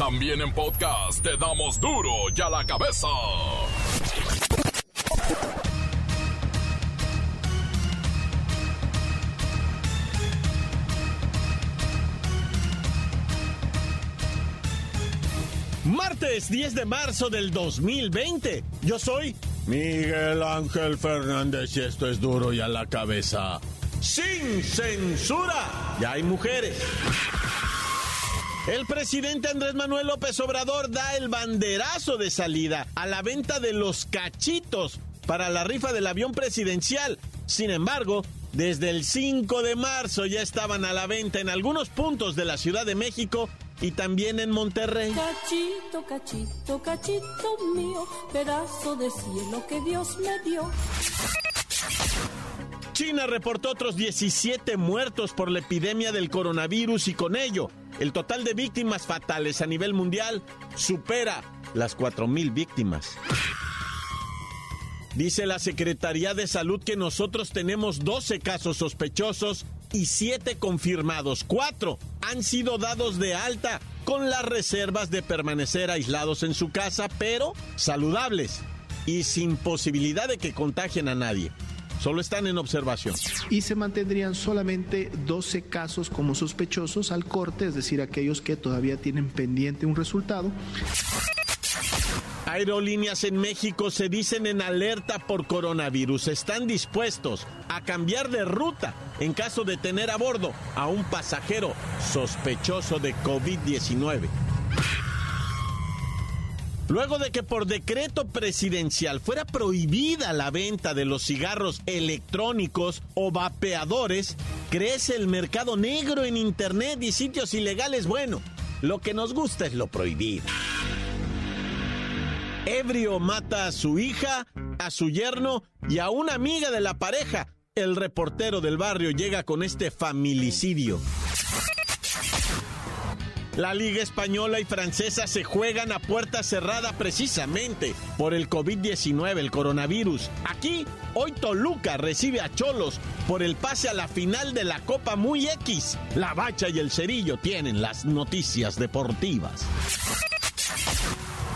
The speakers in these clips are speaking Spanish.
También en podcast te damos duro y a la cabeza. Martes 10 de marzo del 2020. Yo soy Miguel Ángel Fernández y esto es duro y a la cabeza. Sin censura. Ya hay mujeres. El presidente Andrés Manuel López Obrador da el banderazo de salida a la venta de los cachitos para la rifa del avión presidencial. Sin embargo, desde el 5 de marzo ya estaban a la venta en algunos puntos de la Ciudad de México y también en Monterrey. Cachito, cachito, cachito mío, pedazo de cielo que Dios me dio. China reportó otros 17 muertos por la epidemia del coronavirus y con ello el total de víctimas fatales a nivel mundial supera las 4.000 víctimas. Dice la Secretaría de Salud que nosotros tenemos 12 casos sospechosos y 7 confirmados. 4 han sido dados de alta con las reservas de permanecer aislados en su casa, pero saludables y sin posibilidad de que contagien a nadie. Solo están en observación. Y se mantendrían solamente 12 casos como sospechosos al corte, es decir, aquellos que todavía tienen pendiente un resultado. Aerolíneas en México se dicen en alerta por coronavirus. Están dispuestos a cambiar de ruta en caso de tener a bordo a un pasajero sospechoso de COVID-19. Luego de que por decreto presidencial fuera prohibida la venta de los cigarros electrónicos o vapeadores, crece el mercado negro en Internet y sitios ilegales. Bueno, lo que nos gusta es lo prohibido. Ebrio mata a su hija, a su yerno y a una amiga de la pareja. El reportero del barrio llega con este familicidio. La Liga Española y Francesa se juegan a puerta cerrada precisamente por el COVID-19, el coronavirus. Aquí, hoy Toluca recibe a Cholos por el pase a la final de la Copa Muy X. La Bacha y el Cerillo tienen las noticias deportivas.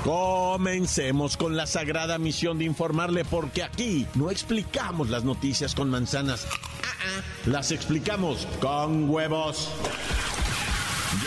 Comencemos con la sagrada misión de informarle porque aquí no explicamos las noticias con manzanas, ah, ah, las explicamos con huevos.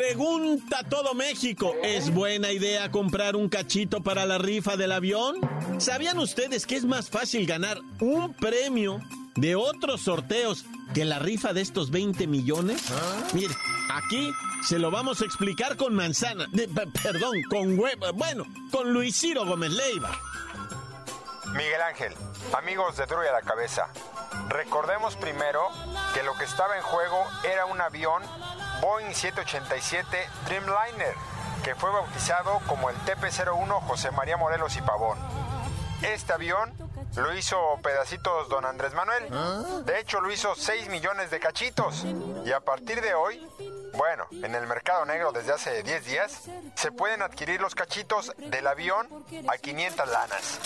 Pregunta todo México, ¿es buena idea comprar un cachito para la rifa del avión? ¿Sabían ustedes que es más fácil ganar un premio de otros sorteos que la rifa de estos 20 millones? Mire, aquí se lo vamos a explicar con manzana, de- perdón, con huevo, bueno, con Luis Ciro Gómez Leiva. Miguel Ángel, amigos de Duro y a la Cabeza, recordemos primero que lo que estaba en juego era un avión Boeing 787 Dreamliner, que fue bautizado como el TP-01 José María Morelos y Pavón. Este avión lo hizo pedacitos don Andrés Manuel. De hecho, lo hizo 6 millones de cachitos. Y a partir de hoy, bueno, en el mercado negro desde hace 10 días, se pueden adquirir los cachitos del avión a 500 lanas.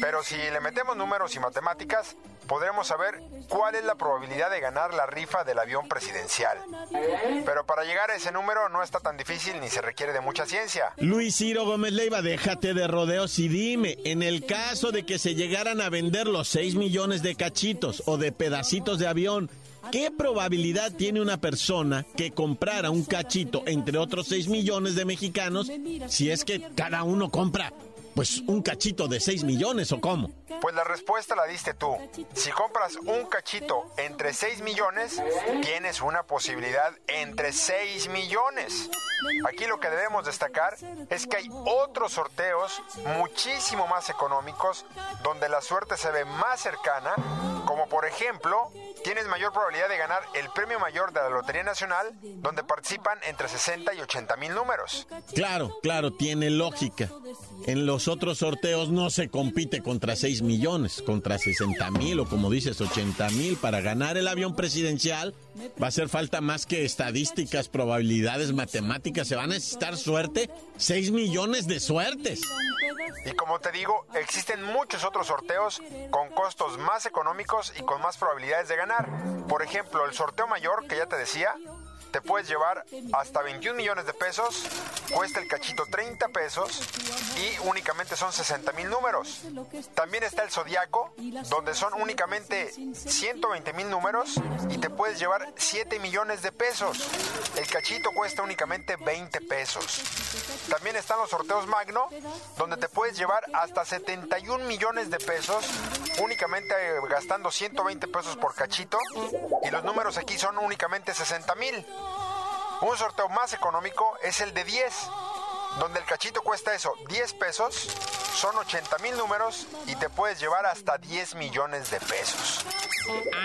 Pero si le metemos números y matemáticas, podremos saber cuál es la probabilidad de ganar la rifa del avión presidencial. Pero para llegar a ese número no está tan difícil ni se requiere de mucha ciencia. Luis Ciro Gómez Leiva, déjate de rodeos y dime, en el caso de que se llegaran a vender los 6 millones de cachitos o de pedacitos de avión, ¿qué probabilidad tiene una persona que comprara un cachito entre otros 6 millones de mexicanos si es que cada uno compra pues un cachito de 6 millones o cómo? Pues la respuesta la diste tú. Si compras un cachito entre 6 millones, tienes una posibilidad entre 6 millones. Aquí lo que debemos destacar es que hay otros sorteos muchísimo más económicos donde la suerte se ve más cercana, como por ejemplo, tienes mayor probabilidad de ganar el premio mayor de la Lotería Nacional, donde participan entre 60 y 80 mil números. Claro, claro, tiene lógica. En los otros sorteos no se compite contra 6 millones, contra 60 mil o como dices 80 mil para ganar el avión presidencial. Va a hacer falta más que estadísticas, probabilidades, matemáticas. Se va a necesitar suerte, 6 millones de suertes. Y como te digo, existen muchos otros sorteos con costos más económicos y con más probabilidades de ganar. Por ejemplo, el sorteo mayor que ya te decía, te puedes llevar hasta 21 millones de pesos, cuesta el cachito 30 pesos y únicamente son 60 mil números. También está el Zodiaco, donde son únicamente 120 mil números y te puedes llevar 7 millones de pesos. El cachito cuesta únicamente 20 pesos. También están los sorteos Magno, donde te puedes llevar hasta 71 millones de pesos únicamente gastando 120 pesos por cachito y los números aquí son únicamente 60 mil. Un sorteo más económico es el de 10, donde el cachito cuesta eso, 10 pesos, son 80 mil números y te puedes llevar hasta 10 millones de pesos.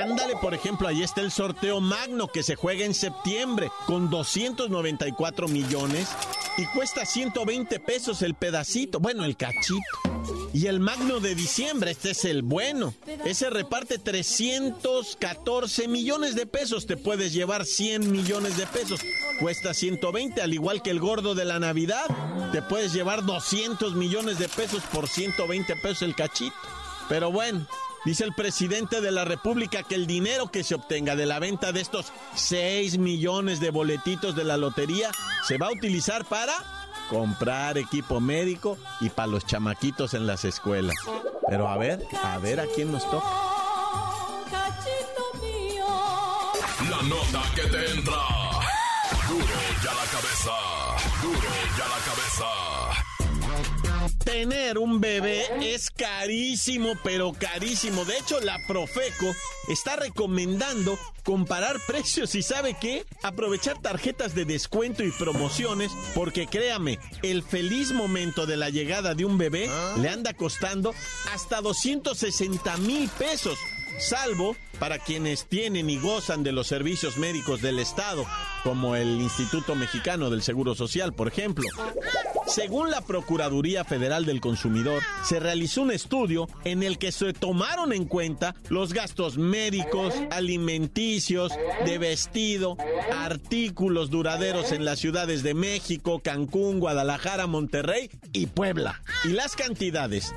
Ándale, por ejemplo, ahí está el sorteo magno que se juega en septiembre con 294 millones y cuesta 120 pesos el pedacito, bueno, el cachito. Y el magno de diciembre, este es el bueno. Ese reparte 314 millones de pesos. Te puedes llevar 100 millones de pesos. Cuesta 120, al igual que el gordo de la Navidad. Te puedes llevar 200 millones de pesos por 120 pesos el cachito. Pero bueno, Dice el presidente de la República que el dinero que se obtenga de la venta de estos 6 millones de boletitos de la lotería se va a utilizar para comprar equipo médico y para los chamaquitos en las escuelas. Pero a ver, a ver a quién nos toca. La nota que te entra. Duro ya la cabeza. Duro ya la cabeza. Tener un bebé es carísimo, pero carísimo. De hecho, la Profeco está recomendando comparar precios y sabe qué? Aprovechar tarjetas de descuento y promociones porque créame, el feliz momento de la llegada de un bebé le anda costando hasta 260 mil pesos salvo para quienes tienen y gozan de los servicios médicos del Estado, como el Instituto Mexicano del Seguro Social, por ejemplo. Según la Procuraduría Federal del Consumidor, se realizó un estudio en el que se tomaron en cuenta los gastos médicos, alimenticios, de vestido, artículos duraderos en las ciudades de México, Cancún, Guadalajara, Monterrey y Puebla. Y las cantidades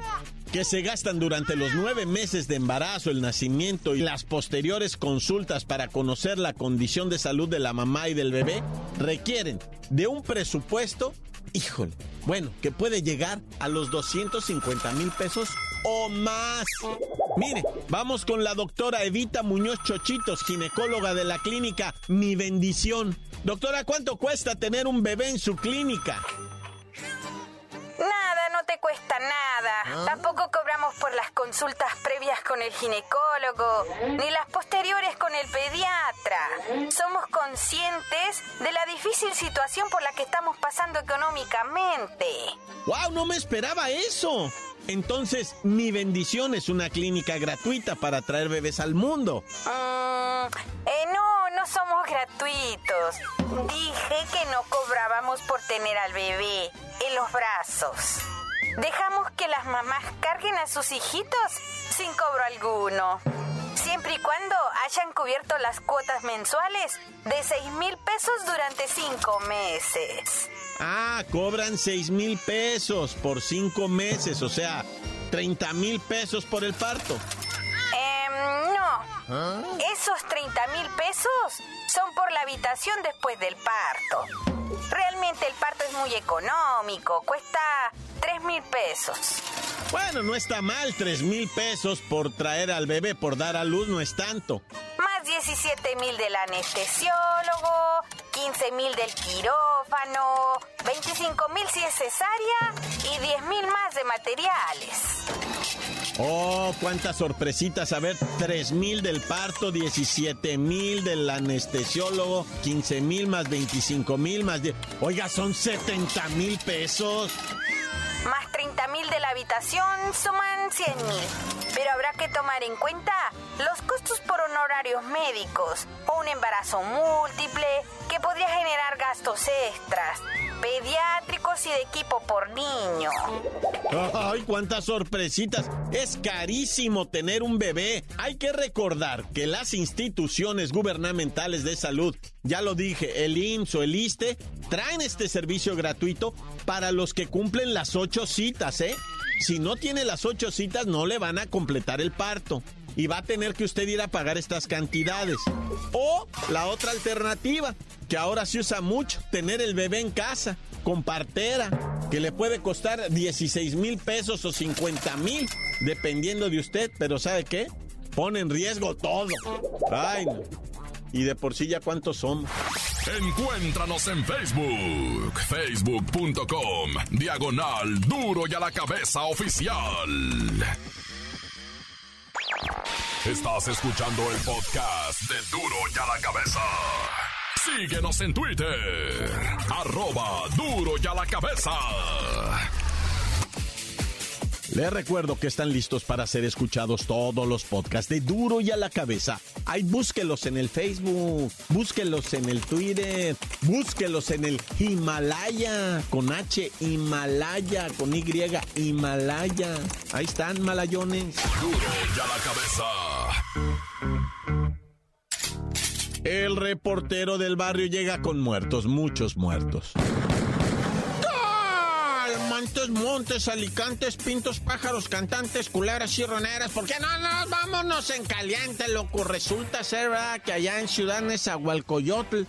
que se gastan durante los nueve meses de embarazo, el nacimiento y las posteriores consultas para conocer la condición de salud de la mamá y del bebé requieren de un presupuesto, híjole, bueno, que puede llegar a los 250 mil pesos o más. Mire, vamos con la doctora Evita Muñoz Chochitos, ginecóloga de la clínica Mi Bendición. Doctora, ¿cuánto cuesta tener un bebé en su clínica? Nada. Tampoco cobramos por las consultas previas con el ginecólogo, ni las posteriores con el pediatra. Somos conscientes de la difícil situación por la que estamos pasando económicamente. ¡Wow! No me esperaba eso. Entonces, mi bendición es una clínica gratuita para traer bebés al mundo. Mm, eh, no, no somos gratuitos. Dije que no cobrábamos por tener al bebé en los brazos. Dejamos que las mamás carguen a sus hijitos sin cobro alguno. Siempre y cuando hayan cubierto las cuotas mensuales de 6 mil pesos durante cinco meses. Ah, cobran 6 mil pesos por cinco meses, o sea, 30 mil pesos por el parto. Em, no. Esos 30 mil pesos son por la habitación después del parto. Realmente el parto es muy económico, cuesta 3 mil pesos. Bueno, no está mal, 3 mil pesos por traer al bebé, por dar a luz, no es tanto. Más 17 mil del anestesiólogo, 15 mil del quirófano, 25 mil si es cesárea y 10 mil más de materiales. Oh, cuántas sorpresitas. A ver, 3 mil del parto, 17 mil del anestesiólogo, 15 mil más 25 mil más 10. Oiga, son 70 mil pesos. Más 30 mil de la habitación suman 100 mil. Pero habrá que tomar en cuenta los costos por honorarios médicos o un embarazo múltiple que podría generar gastos extras pediátricos y de equipo por niño. ¡Ay, cuántas sorpresitas! Es carísimo tener un bebé. Hay que recordar que las instituciones gubernamentales de salud, ya lo dije, el IMSS o el ISTE, traen este servicio gratuito para los que cumplen las ocho citas, ¿eh? Si no tiene las ocho citas, no le van a completar el parto y va a tener que usted ir a pagar estas cantidades. O la otra alternativa, que ahora se usa mucho, tener el bebé en casa, con partera, que le puede costar 16 mil pesos o 50 mil, dependiendo de usted, pero ¿sabe qué? Pone en riesgo todo. Ay, no. Y de por sí ya cuántos somos. Encuéntranos en Facebook, facebook.com, diagonal duro y a la cabeza oficial. Estás escuchando el podcast de Duro y a la Cabeza. Síguenos en Twitter. Arroba Duro y a la Cabeza. Les recuerdo que están listos para ser escuchados todos los podcasts de Duro y a la Cabeza. Ay, búsquelos en el Facebook, búsquelos en el Twitter, búsquelos en el Himalaya, con H, Himalaya, con Y, Himalaya. Ahí están, malayones. Duro y a la Cabeza. El reportero del barrio llega con muertos, muchos muertos. Montes, montes, alicantes, pintos, pájaros, cantantes, culebras, chirroneras. ¿Por qué no, no? Vámonos en caliente, loco. Resulta ser, ¿verdad? Que allá en Ciudad Nezahualcoyotl,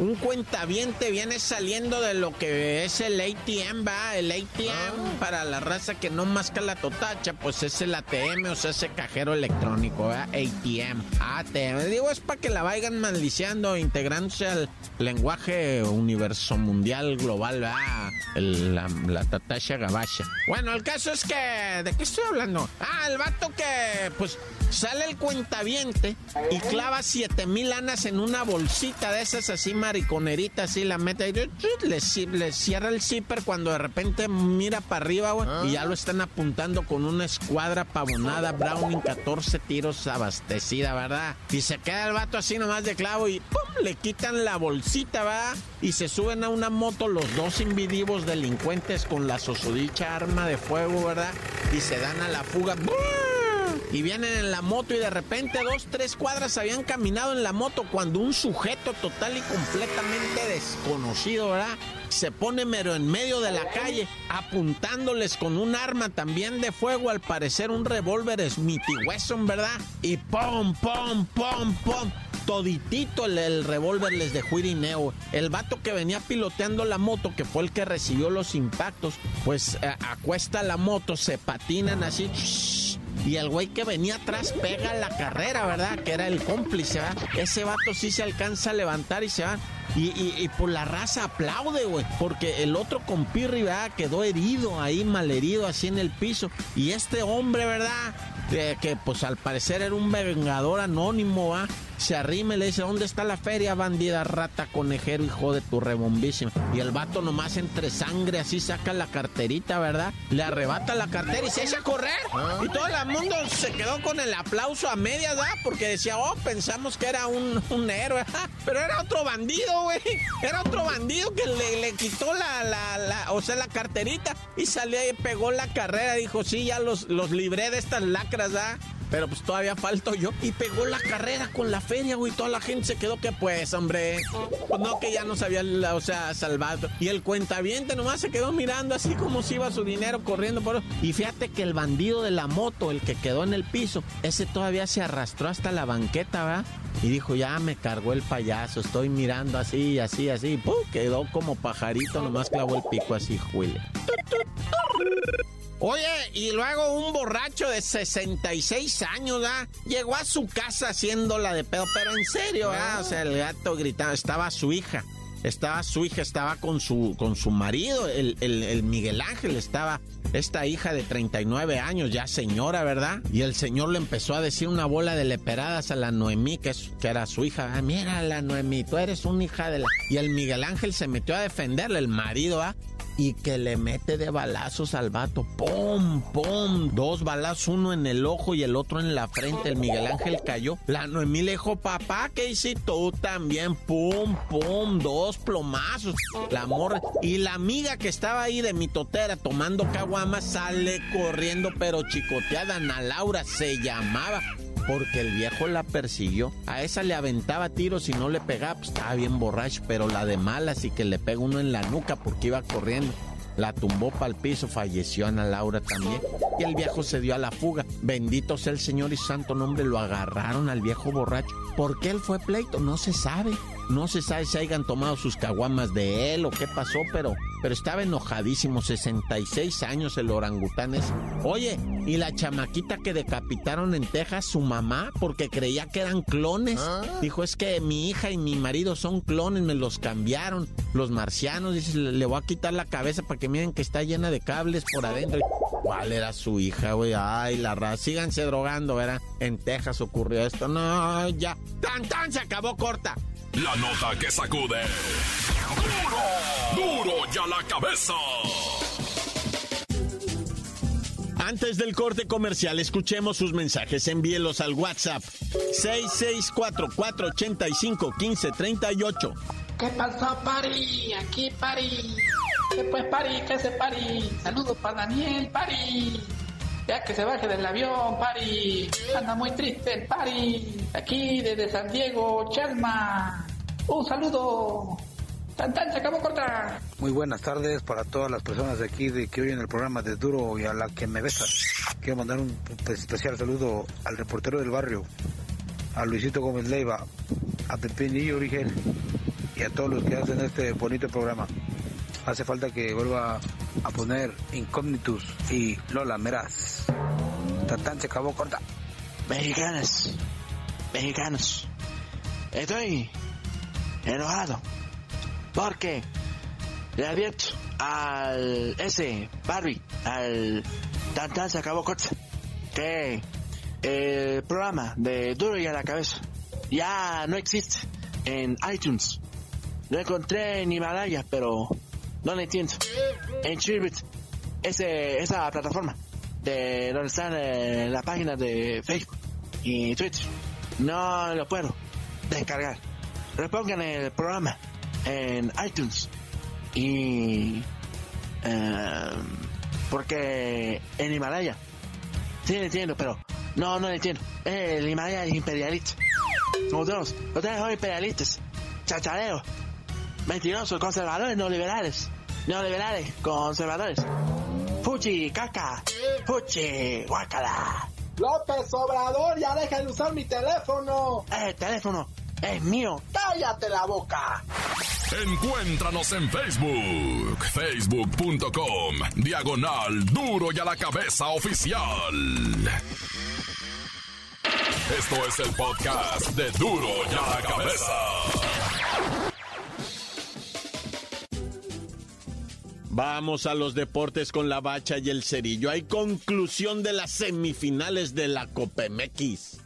un cuentaviente viene saliendo de lo que es el ATM, ¿va? El ATM para la raza que no masca la totacha, pues es el ATM, o sea, ese cajero electrónico, ¿verdad? ATM, ATM. Digo, es para que la vayan maliciando, integrándose al lenguaje universo mundial global, ¿verdad? El, la, la Tatasha Gabasha. Bueno, el caso es que. ¿De qué estoy hablando? Ah, el vato que, pues, sale el cuentaviente y clava siete mil lanas en una bolsita de esas así mariconeritas, así la mete y le, le cierra el zipper cuando de repente mira para arriba, güey, y ya lo están apuntando con una escuadra pavonada Browning 14 tiros abastecida, ¿verdad? Y se queda el vato así nomás de clavo y ¡pum! le quitan la bolsita, ¿va? Y se suben a una moto los dos invidivos delincuentes con la sosodicha arma de fuego, ¿verdad? Y se dan a la fuga. ¡Bum! Y vienen en la moto y de repente dos, tres cuadras habían caminado en la moto cuando un sujeto total y completamente desconocido, ¿verdad? Se pone mero en medio de la calle apuntándoles con un arma también de fuego, al parecer un revólver Smith Wesson, ¿verdad? Y pom, pom, pom, pom toditito el, revólver les dejó irineo. El vato que venía piloteando la moto, que fue el que recibió los impactos, pues eh, acuesta la moto, se patinan así. Y el güey que venía atrás pega la carrera, ¿verdad? Que era el cómplice, ¿verdad? Ese vato sí se alcanza a levantar y se va. Y, por la raza aplaude, güey. Porque el otro compirri, ¿verdad? Quedó herido ahí, malherido, así en el piso. Y este hombre, ¿verdad? Que pues al parecer era un vengador anónimo, ¿va? Se arrima y le dice, ¿dónde está la feria, bandida, rata, conejero, hijo de tu rebombísima? Y el vato nomás entre sangre así saca la carterita, ¿verdad? Le arrebata la cartera y se echa a correr. Y todo el mundo se quedó con el aplauso a medias, ¿verdad? Porque decía, oh, pensamos que era un, un héroe. Pero era otro bandido, güey. Era otro bandido que le, le quitó la, la, o sea, la carterita y salió y pegó la carrera. Dijo, sí, ya los, los libré de estas lacras, ¿verdad? Pero pues todavía falto yo. Y pegó la carrera con la feria, güey. Toda la gente se quedó que pues, hombre. Pues no, que ya no sabía, o sea, salvado. Y el cuentaviente nomás se quedó mirando así como si iba su dinero corriendo por... Y fíjate que el bandido de la moto, el que quedó en el piso, ese todavía se arrastró hasta la banqueta, ¿verdad? Y dijo, ya me cargó el payaso, estoy mirando así, así, así. ¡Pum! Quedó como pajarito, nomás clavó el pico así, Juile. Oye, y luego un borracho de 66 años, ¿verdad? Llegó a su casa haciéndola de pedo, pero en serio, ¿verdad? O sea, el gato gritaba, estaba su hija. estaba su hija, estaba con su, con su marido, el, el Miguel Ángel, estaba esta hija de 39 años, ya señora, ¿verdad? Y el señor le empezó a decir una bola de leperadas a la Noemí, que, es, que era su hija. Ah, mira, la Noemí, tú eres una hija de la... Y el Miguel Ángel se metió a defenderle, el marido, ¿ah? Y que le mete de balazos al vato. ¡Pum! ¡Pum! Dos balazos, uno en el ojo y el otro en la frente. El Miguel Ángel cayó. La Noemí le dijo, papá, ¿qué hiciste tú también? ¡Pum! ¡Pum! Dos plomazos. La morra. Y la amiga que estaba ahí de mi totera tomando caguama sale corriendo, pero chicoteada. Ana Laura se llamaba porque el viejo la persiguió. A esa le aventaba tiros y no le pegaba, pues estaba bien borracho, pero la de malas y que le pega uno en la nuca porque iba corriendo. La tumbó para el piso, falleció Ana Laura también. Y el viejo se dio a la fuga. Bendito sea el Señor y santo nombre, lo agarraron al viejo borracho. ¿Por qué él fue pleito? No se sabe. No se sabe si hayan tomado sus caguamas de él o qué pasó, pero, pero estaba enojadísimo. 66 años el orangután es. Oye, y la chamaquita que decapitaron en Texas, su mamá, porque creía que eran clones. ¿Ah? Dijo, es que mi hija y mi marido son clones, me los cambiaron. Los marcianos, dice, le voy a quitar la cabeza para que miren que está llena de cables por adentro. ¿Cuál era su hija, güey? Ay, la raza. Síganse drogando, ¿verdad? En Texas ocurrió esto. No, ya. ¡Tan, tan! Se acabó corta. La nota que sacude. ¡Duro! ¡Duro ya la cabeza! Antes del corte comercial, escuchemos sus mensajes. Envíelos al WhatsApp 664-485-1538. ¿Qué pasó, Pari? Aquí, Pari. ¿Qué pues, Pari? ¿Qué hace, Pari? Saludos para Daniel, Pari. Ya que se baje del avión, Pari. Anda muy triste el Pari. Aquí desde San Diego, Chalma. Un saludo. Tan, tan, se acabó corta. Muy buenas tardes para todas las personas de aquí de que oyen el programa de Duro y a la que me besas. Quiero mandar un especial saludo al reportero del barrio, a Luisito Gómez Leiva, a Pepinillo Origen y a todos los que hacen este bonito programa. Hace falta que vuelva a poner Incógnitus y Lola Meraz. Tan, se acabó corta. Mexicanos, mexicanos, estoy enojado porque le advierto al ese Barbie, al Tantan se acabó corta, que el programa de Duro y a la cabeza ya no existe en iTunes. Lo encontré en Himalaya, pero no lo entiendo. En Chirbit, ese, esa plataforma de donde están eh, las páginas de Facebook y Twitter, no lo puedo descargar. Repongan el programa en iTunes. Y em, porque en Himalaya. Sí lo entiendo pero no no lo entiendo. El Himalaya es imperialista. Nosotros ustedes son imperialistas. Chachareos mentirosos conservadores no liberales no liberales conservadores. Fuchi caca. Fuchi guacala López Obrador ya deja de usar mi teléfono. El teléfono es mío. ¡Cállate la boca! Encuéntranos en Facebook, facebook.com, diagonal duro y a la cabeza oficial. Esto es el podcast de duro y a la cabeza. Vamos a los deportes con la bacha y el cerillo. Hay conclusión de las semifinales de la Copemex.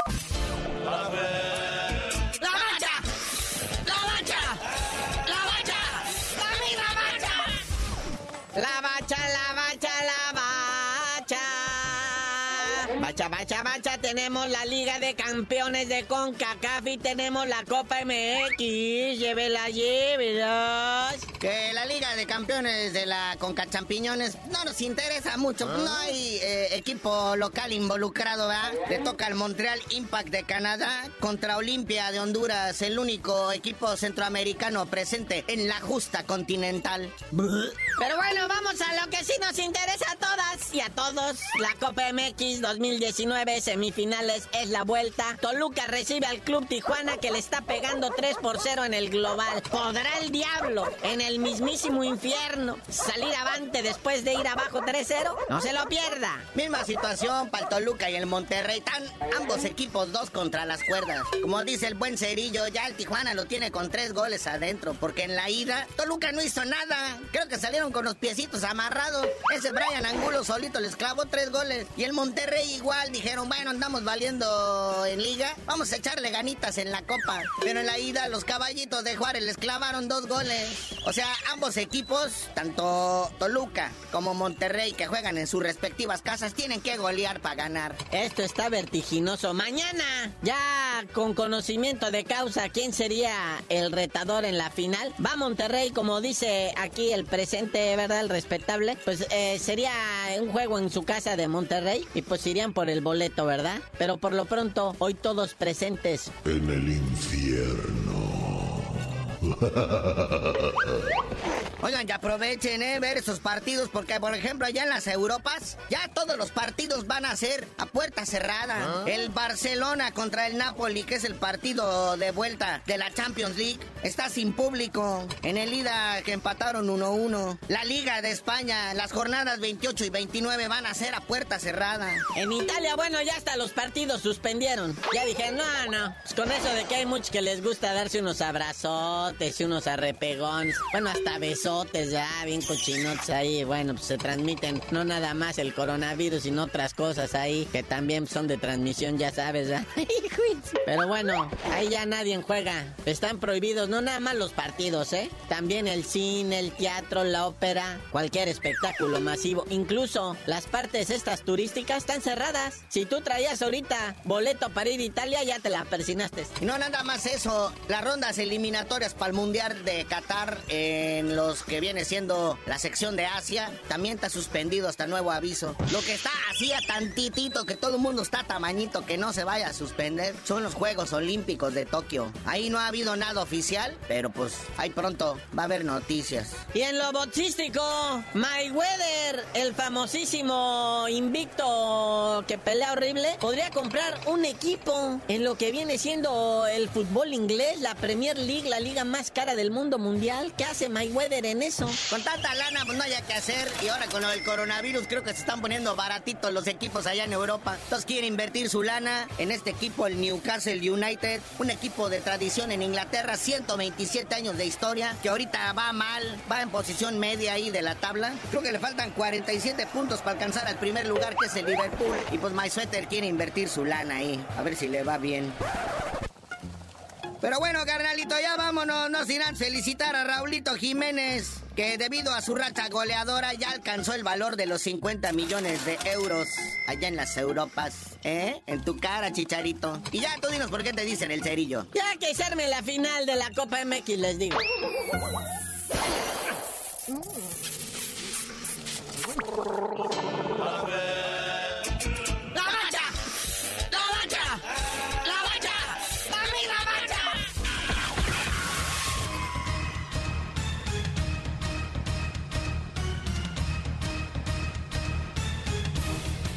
Bacha, bacha, tenemos la Liga de Campeones de CONCACAF y tenemos la Copa MX. Llévela, llévela. Que la Liga de Campeones de la Conca Champiñones no nos interesa mucho. No ah. hay eh, equipo local involucrado, ¿verdad? Le toca al Montreal Impact de Canadá contra Olimpia de Honduras, el único equipo centroamericano presente en la justa continental. Pero bueno, vamos a lo que sí nos interesa a todas y a todos. La Copa MX 2019 semifinales es la vuelta. Toluca recibe al Club Tijuana que le está pegando 3 por 0 en el global. ¿Podrá el diablo en el mismísimo infierno salir avante después de ir abajo 3-0? No se lo pierda. Misma situación para el Toluca y el Monterrey. Están ambos equipos dos contra las cuerdas. Como dice el buen Cerillo, ya el Tijuana lo tiene con tres goles adentro. Porque en la ida, Toluca no hizo nada. Creo que salieron con los piecitos amarrados. Ese Brian Angulo solito les clavó tres goles. Y el Monterrey igual dijeron, bueno, andamos valiendo en liga. Vamos a echarle ganitas en la copa. Pero en la ida, los caballitos de Juárez les clavaron dos goles. O sea, ambos equipos, tanto Toluca como Monterrey, que juegan en sus respectivas casas, tienen que golear para ganar. Esto está vertiginoso. Mañana, ya con conocimiento de causa, ¿quién sería el retador en la final? Va Monterrey, como dice aquí el presente, ¿verdad? El respetable. Pues eh, sería un juego en su casa de Monterrey y pues irían por el boleto, ¿verdad? Pero por lo pronto, hoy todos presentes. En el infierno. Oigan, ya aprovechen, ¿eh? Ver esos partidos, porque, por ejemplo, allá en las Europas, ya todos los partidos van a ser a puerta cerrada. Ah. El Barcelona contra el Napoli, que es el partido de vuelta de la Champions League, está sin público. En el ida que empataron 1-1. La Liga de España, las jornadas 28 y 29 van a ser a puerta cerrada. En Italia, bueno, ya hasta los partidos suspendieron. Ya dije, no, no. Pues con eso de que hay muchos que les gusta darse unos abrazotes y unos arrepegones. Bueno, hasta besotes ya, bien cochinotes ahí. Bueno, pues se transmiten no nada más el coronavirus, sino otras cosas ahí que también son de transmisión, ya sabes, ¿ya? Pero bueno, ahí ya nadie juega. Están prohibidos no nada más los partidos, ¿eh? También el cine, el teatro, la ópera, cualquier espectáculo masivo. Incluso las partes estas turísticas están cerradas. Si tú traías ahorita boleto para ir a Italia, ya te la persinaste. No nada más eso, las rondas eliminatorias para el Mundial de Qatar en los que viene siendo la sección de Asia, también está suspendido hasta nuevo aviso. Lo que está así a tantitito, que todo el mundo está tamañito, que no se vaya a suspender, son los Juegos Olímpicos de Tokio. Ahí no ha habido nada oficial, pero pues ahí pronto va a haber noticias. Y en lo boxístico, Mayweather, el famosísimo invicto que pelea horrible, podría comprar un equipo en lo que viene siendo el fútbol inglés, la Premier League, la liga más cara del mundo mundial. ¿Qué hace Mayweather en eso? Con tanta lana, pues no haya que hacer. Y ahora con lo del coronavirus, creo que se están poniendo baratitos los equipos allá en Europa. Entonces quieren invertir su lana en este equipo, el Newcastle United. Un equipo de tradición en Inglaterra, 127 años de historia. Que ahorita va mal, va en posición media ahí de la tabla. Creo que le faltan 47 puntos para alcanzar al primer lugar, que es el Liverpool. Y pues My Sweater quiere invertir su lana ahí. A ver si le va bien. Pero bueno, carnalito, ya vámonos, no sin felicitar a Raulito Jiménez, que debido a su racha goleadora ya alcanzó el valor de los 50 millones de euros allá en las Europas, ¿eh? En tu cara, chicharito. Y ya tú dinos por qué te dicen el cerillo. Ya que serme la final de la Copa MX, les digo.